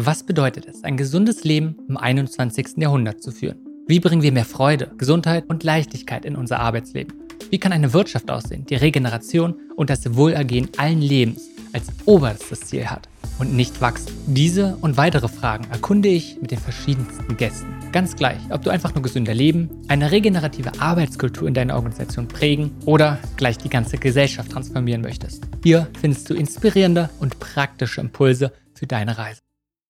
Was bedeutet es, ein gesundes Leben im 21. Jahrhundert zu führen? Wie bringen wir mehr Freude, Gesundheit und Leichtigkeit in unser Arbeitsleben? Wie kann eine Wirtschaft aussehen, die Regeneration und das Wohlergehen allen Lebens als oberstes Ziel hat und nicht wachsen? Diese und weitere Fragen erkunde ich mit den verschiedensten Gästen. Ganz gleich, ob du einfach nur gesünder leben, eine regenerative Arbeitskultur in deiner Organisation prägen oder gleich die ganze Gesellschaft transformieren möchtest. Hier findest du inspirierende und praktische Impulse für deine Reise.